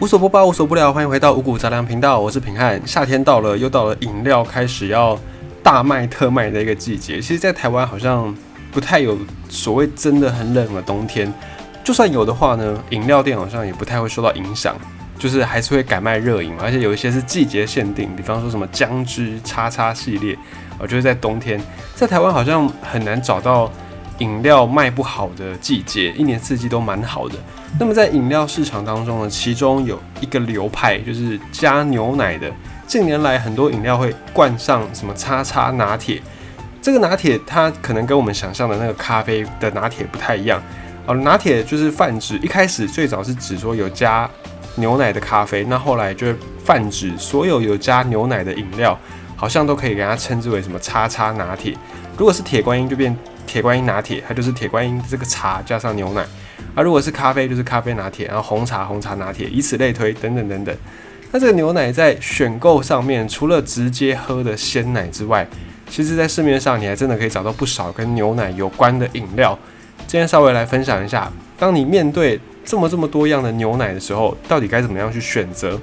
无所不包，无所不聊，欢迎回到五谷杂粮频道，我是平汉。夏天到了，又到了饮料开始要大卖特卖的一个季节。其实，在台湾好像不太有所谓真的很冷的冬天，就算有的话呢，饮料店好像也不太会受到影响，就是还是会改卖热饮，而且有一些是季节限定，比方说什么姜汁叉叉系列，我觉得在冬天，在台湾好像很难找到。饮料卖不好的季节，一年四季都蛮好的。那么在饮料市场当中呢，其中有一个流派就是加牛奶的。近年来很多饮料会灌上什么叉叉拿铁，这个拿铁它可能跟我们想象的那个咖啡的拿铁不太一样。哦，拿铁就是泛指，一开始最早是指说有加牛奶的咖啡，那后来就泛指所有有加牛奶的饮料，好像都可以给它称之为什么叉叉拿铁。如果是铁观音就变。铁观音拿铁，它就是铁观音这个茶加上牛奶；而如果是咖啡，就是咖啡拿铁，然后红茶红茶拿铁，以此类推，等等等等。那这个牛奶在选购上面，除了直接喝的鲜奶之外，其实在市面上你还真的可以找到不少跟牛奶有关的饮料。今天稍微来分享一下，当你面对这么这么多样的牛奶的时候，到底该怎么样去选择？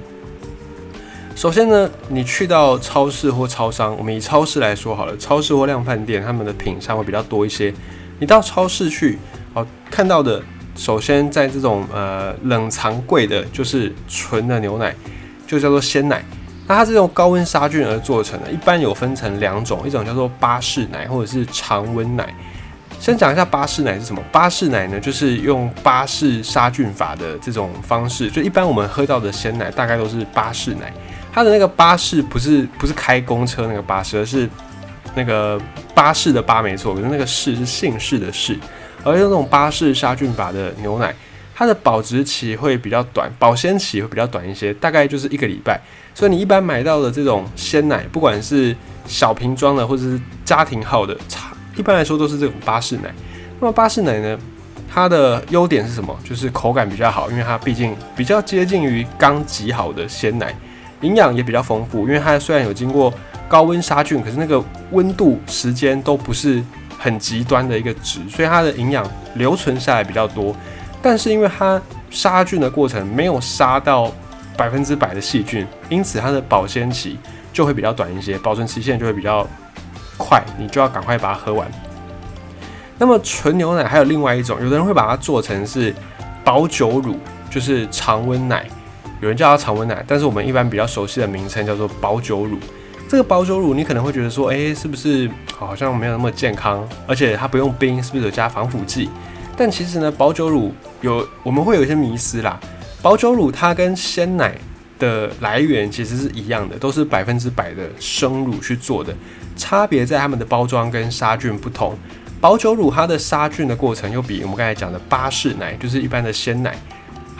首先呢，你去到超市或超商，我们以超市来说好了，超市或量贩店，他们的品相会比较多一些。你到超市去，哦，看到的，首先在这种呃冷藏柜的，就是纯的牛奶，就叫做鲜奶。那它是用高温杀菌而做成的，一般有分成两种，一种叫做巴氏奶，或者是常温奶。先讲一下巴氏奶是什么？巴氏奶呢，就是用巴氏杀菌法的这种方式，就一般我们喝到的鲜奶，大概都是巴氏奶。它的那个巴士不是不是开公车那个巴士，而是那个巴士的巴没错，可是那个士是姓氏的氏。而用这种巴士杀菌法的牛奶，它的保质期会比较短，保鲜期会比较短一些，大概就是一个礼拜。所以你一般买到的这种鲜奶，不管是小瓶装的或者是家庭号的，差一般来说都是这种巴士奶。那么巴士奶呢，它的优点是什么？就是口感比较好，因为它毕竟比较接近于刚挤好的鲜奶。营养也比较丰富，因为它虽然有经过高温杀菌，可是那个温度时间都不是很极端的一个值，所以它的营养留存下来比较多。但是因为它杀菌的过程没有杀到百分之百的细菌，因此它的保鲜期就会比较短一些，保存期限就会比较快，你就要赶快把它喝完。那么纯牛奶还有另外一种，有的人会把它做成是保酒乳，就是常温奶。有人叫它常温奶，但是我们一般比较熟悉的名称叫做保酒乳。这个保酒乳你可能会觉得说，哎，是不是好像没有那么健康？而且它不用冰，是不是有加防腐剂？但其实呢，保酒乳有我们会有一些迷思啦。保酒乳它跟鲜奶的来源其实是一样的，都是百分之百的生乳去做的，差别在它们的包装跟杀菌不同。保酒乳它的杀菌的过程又比我们刚才讲的巴氏奶，就是一般的鲜奶。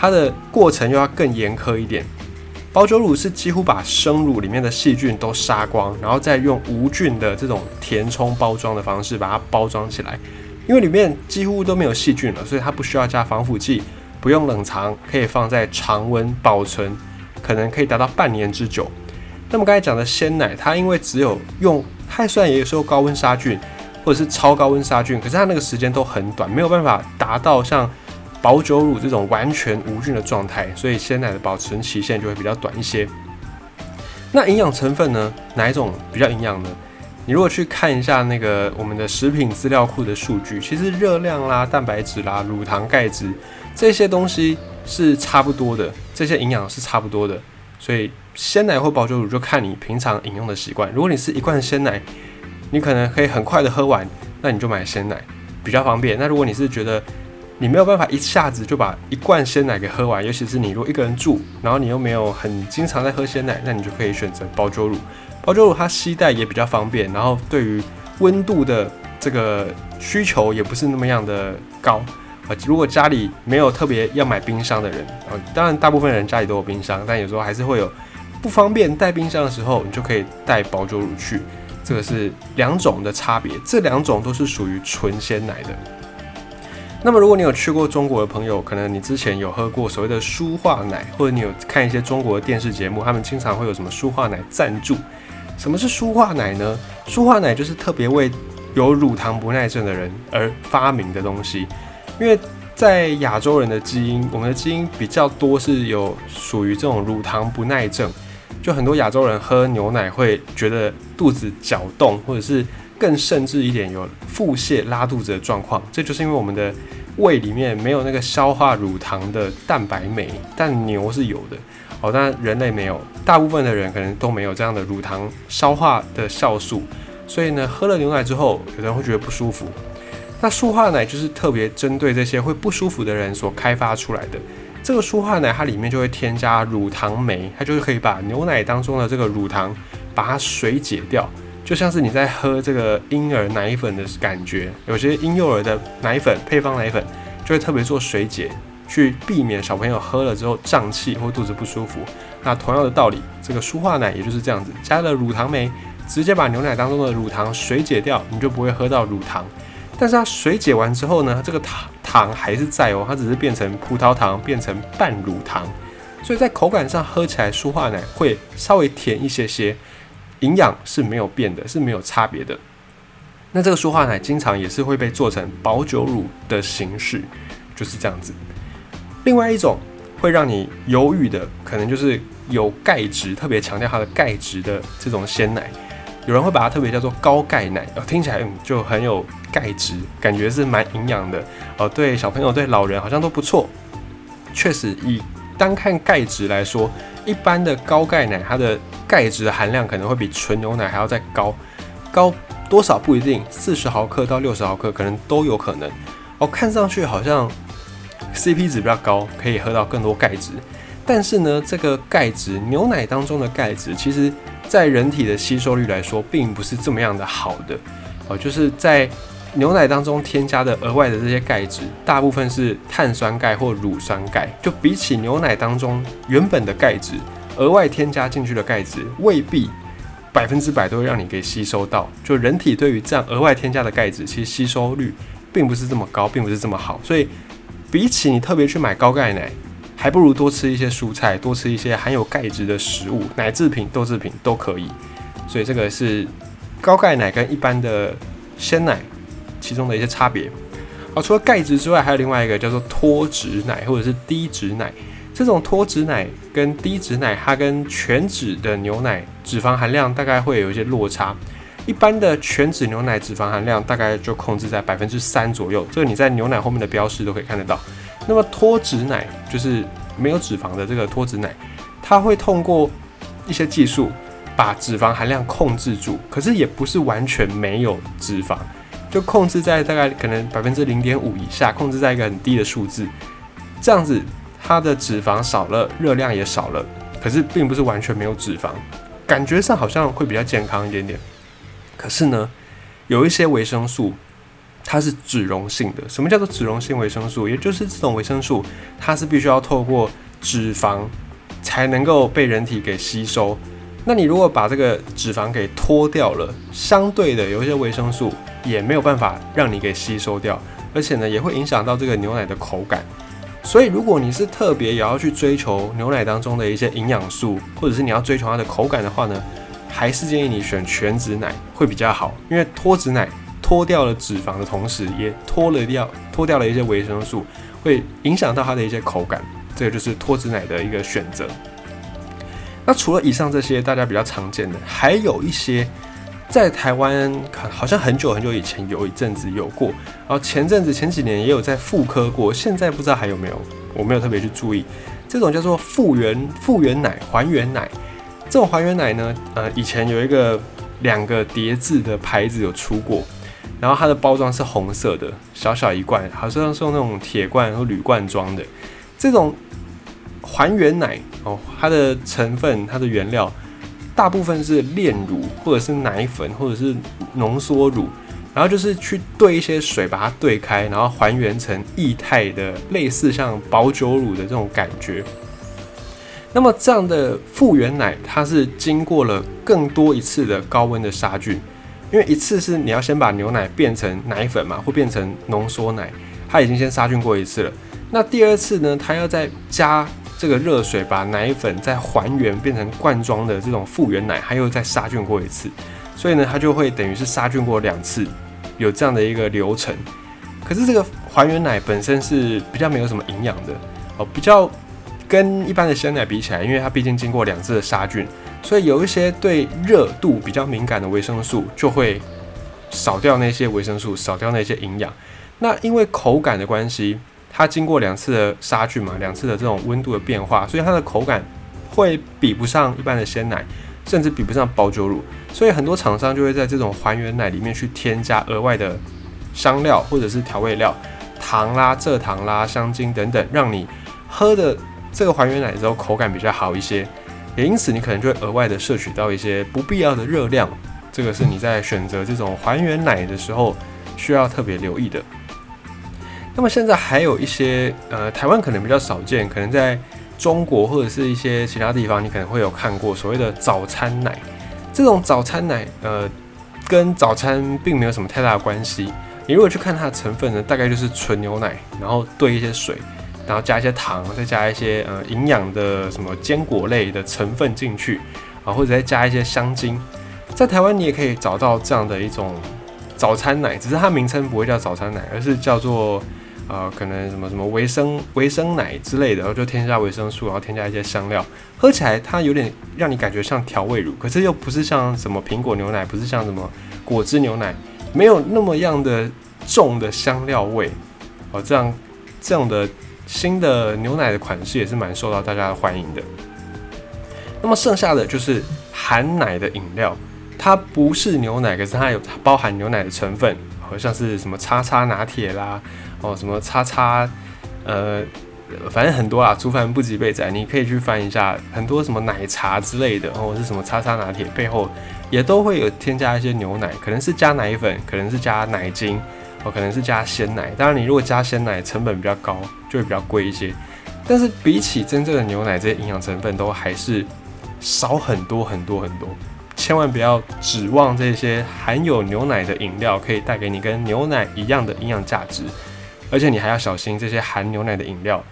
它的过程又要更严苛一点。保酒乳是几乎把生乳里面的细菌都杀光，然后再用无菌的这种填充包装的方式把它包装起来。因为里面几乎都没有细菌了，所以它不需要加防腐剂，不用冷藏，可以放在常温保存，可能可以达到半年之久。那么刚才讲的鲜奶，它因为只有用，它虽然也有时候高温杀菌或者是超高温杀菌，可是它那个时间都很短，没有办法达到像。保酒乳这种完全无菌的状态，所以鲜奶的保存期限就会比较短一些。那营养成分呢？哪一种比较营养呢？你如果去看一下那个我们的食品资料库的数据，其实热量啦、蛋白质啦、乳糖、钙质这些东西是差不多的，这些营养是差不多的。所以鲜奶或保酒乳就看你平常饮用的习惯。如果你是一罐鲜奶，你可能可以很快的喝完，那你就买鲜奶比较方便。那如果你是觉得你没有办法一下子就把一罐鲜奶给喝完，尤其是你如果一个人住，然后你又没有很经常在喝鲜奶，那你就可以选择保酒乳。保酒乳它携带也比较方便，然后对于温度的这个需求也不是那么样的高。啊，如果家里没有特别要买冰箱的人，啊，当然大部分人家里都有冰箱，但有时候还是会有不方便带冰箱的时候，你就可以带保酒乳去。这个是两种的差别，这两种都是属于纯鲜奶的。那么，如果你有去过中国的朋友，可能你之前有喝过所谓的舒化奶，或者你有看一些中国的电视节目，他们经常会有什么舒化奶赞助。什么是舒化奶呢？舒化奶就是特别为有乳糖不耐症的人而发明的东西。因为在亚洲人的基因，我们的基因比较多是有属于这种乳糖不耐症，就很多亚洲人喝牛奶会觉得肚子搅动，或者是更甚至一点有腹泻、拉肚子的状况，这就是因为我们的胃里面没有那个消化乳糖的蛋白酶，但牛是有的。哦，但人类没有，大部分的人可能都没有这样的乳糖消化的酵素，所以呢，喝了牛奶之后，有人会觉得不舒服。那舒化奶就是特别针对这些会不舒服的人所开发出来的。这个舒化奶它里面就会添加乳糖酶，它就是可以把牛奶当中的这个乳糖把它水解掉，就像是你在喝这个婴儿奶粉的感觉。有些婴幼儿的奶粉配方奶粉就会特别做水解。去避免小朋友喝了之后胀气或肚子不舒服。那同样的道理，这个舒化奶也就是这样子，加了乳糖酶，直接把牛奶当中的乳糖水解掉，你就不会喝到乳糖。但是它水解完之后呢，这个糖糖还是在哦，它只是变成葡萄糖，变成半乳糖，所以在口感上喝起来舒化奶会稍微甜一些些，营养是没有变的，是没有差别的。那这个舒化奶经常也是会被做成保酒乳的形式，就是这样子。另外一种会让你犹豫的，可能就是有钙质，特别强调它的钙质的这种鲜奶，有人会把它特别叫做高钙奶，哦，听起来就很有钙质，感觉是蛮营养的，哦，对小朋友对老人好像都不错。确实，以单看钙质来说，一般的高钙奶它的钙质的含量可能会比纯牛奶还要再高，高多少不一定，四十毫克到六十毫克可能都有可能。哦，看上去好像。CP 值比较高，可以喝到更多钙质，但是呢，这个钙质牛奶当中的钙质，其实在人体的吸收率来说，并不是这么样的好的哦。就是在牛奶当中添加的额外的这些钙质，大部分是碳酸钙或乳酸钙，就比起牛奶当中原本的钙质，额外添加进去的钙质，未必百分之百都会让你给吸收到。就人体对于这样额外添加的钙质，其实吸收率并不是这么高，并不是这么好，所以。比起你特别去买高钙奶，还不如多吃一些蔬菜，多吃一些含有钙质的食物，奶制品、豆制品都可以。所以这个是高钙奶跟一般的鲜奶其中的一些差别。好，除了钙质之外，还有另外一个叫做脱脂奶或者是低脂奶。这种脱脂奶跟低脂奶，它跟全脂的牛奶脂肪含量大概会有一些落差。一般的全脂牛奶脂肪含量大概就控制在百分之三左右，这个你在牛奶后面的标识都可以看得到。那么脱脂奶就是没有脂肪的这个脱脂奶，它会通过一些技术把脂肪含量控制住，可是也不是完全没有脂肪，就控制在大概可能百分之零点五以下，控制在一个很低的数字，这样子它的脂肪少了，热量也少了，可是并不是完全没有脂肪，感觉上好像会比较健康一点点。可是呢，有一些维生素，它是脂溶性的。什么叫做脂溶性维生素？也就是这种维生素，它是必须要透过脂肪才能够被人体给吸收。那你如果把这个脂肪给脱掉了，相对的有一些维生素也没有办法让你给吸收掉，而且呢，也会影响到这个牛奶的口感。所以，如果你是特别也要去追求牛奶当中的一些营养素，或者是你要追求它的口感的话呢？还是建议你选全脂奶会比较好，因为脱脂奶脱掉了脂肪的同时，也脱了掉脱掉了一些维生素，会影响到它的一些口感。这个就是脱脂奶的一个选择。那除了以上这些大家比较常见的，还有一些在台湾好像很久很久以前有一阵子有过，然后前阵子前几年也有在复刻过，现在不知道还有没有，我没有特别去注意。这种叫做复原复原奶还原奶。这种还原奶呢，呃，以前有一个两个叠字的牌子有出过，然后它的包装是红色的，小小一罐，好像是用那种铁罐或铝罐装的。这种还原奶哦，它的成分、它的原料大部分是炼乳或者是奶粉或者是浓缩乳，然后就是去兑一些水把它兑开，然后还原成液态的，类似像保酒乳的这种感觉。那么这样的复原奶，它是经过了更多一次的高温的杀菌，因为一次是你要先把牛奶变成奶粉嘛，或变成浓缩奶，它已经先杀菌过一次了。那第二次呢，它要再加这个热水，把奶粉再还原变成罐装的这种复原奶，它又再杀菌过一次，所以呢，它就会等于是杀菌过两次，有这样的一个流程。可是这个还原奶本身是比较没有什么营养的哦，比较跟一般的鲜奶比起来，因为它毕竟经过两次的杀菌，所以有一些对热度比较敏感的维生素就会少掉那些维生素，少掉那些营养。那因为口感的关系，它经过两次的杀菌嘛，两次的这种温度的变化，所以它的口感会比不上一般的鲜奶，甚至比不上保酒乳。所以很多厂商就会在这种还原奶里面去添加额外的香料或者是调味料。糖啦、蔗糖啦、香精等等，让你喝的这个还原奶之后口感比较好一些，也因此你可能就会额外的摄取到一些不必要的热量，这个是你在选择这种还原奶的时候需要特别留意的。那么现在还有一些呃，台湾可能比较少见，可能在中国或者是一些其他地方，你可能会有看过所谓的早餐奶。这种早餐奶呃，跟早餐并没有什么太大的关系。你如果去看它的成分呢，大概就是纯牛奶，然后兑一些水，然后加一些糖，再加一些呃营养的什么坚果类的成分进去啊，或者再加一些香精。在台湾你也可以找到这样的一种早餐奶，只是它名称不会叫早餐奶，而是叫做呃可能什么什么维生维生奶之类的，然后就添加维生素，然后添加一些香料，喝起来它有点让你感觉像调味乳，可是又不是像什么苹果牛奶，不是像什么果汁牛奶。没有那么样的重的香料味，哦，这样这样的新的牛奶的款式也是蛮受到大家的欢迎的。那么剩下的就是含奶的饮料，它不是牛奶，可是它有包含牛奶的成分，好像是什么叉叉拿铁啦，哦，什么叉叉，呃，反正很多啊，厨凡不及备载，你可以去翻一下，很多什么奶茶之类的，或者是什么叉叉拿铁背后。也都会有添加一些牛奶，可能是加奶粉，可能是加奶精，哦，可能是加鲜奶。当然，你如果加鲜奶，成本比较高，就会比较贵一些。但是比起真正的牛奶，这些营养成分都还是少很多很多很多。千万不要指望这些含有牛奶的饮料可以带给你跟牛奶一样的营养价值，而且你还要小心这些含牛奶的饮料，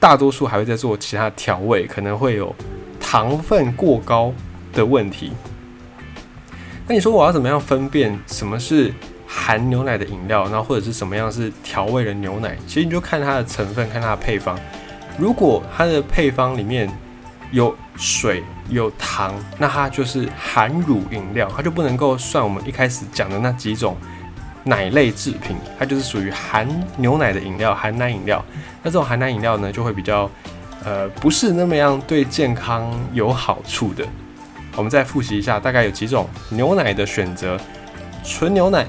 大多数还会在做其他调味，可能会有糖分过高的问题。那你说我要怎么样分辨什么是含牛奶的饮料，然后或者是什么样是调味的牛奶？其实你就看它的成分，看它的配方。如果它的配方里面有水有糖，那它就是含乳饮料，它就不能够算我们一开始讲的那几种奶类制品，它就是属于含牛奶的饮料，含奶饮料。那这种含奶饮料呢，就会比较呃不是那么样对健康有好处的。我们再复习一下，大概有几种牛奶的选择：纯牛奶、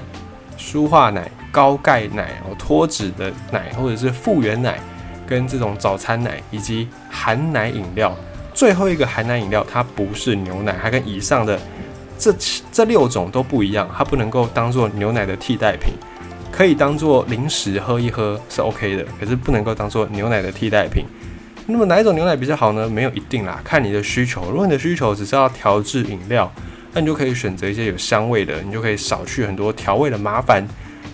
舒化奶、高钙奶、哦脱脂的奶，或者是复原奶，跟这种早餐奶，以及含奶饮料。最后一个含奶饮料，它不是牛奶，它跟以上的这这六种都不一样，它不能够当做牛奶的替代品，可以当做零食喝一喝是 OK 的，可是不能够当做牛奶的替代品。那么哪一种牛奶比较好呢？没有一定啦，看你的需求。如果你的需求只是要调制饮料，那你就可以选择一些有香味的，你就可以少去很多调味的麻烦。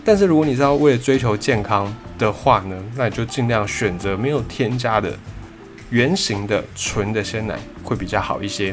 但是如果你是要为了追求健康的话呢，那你就尽量选择没有添加的圆形的纯的鲜奶会比较好一些。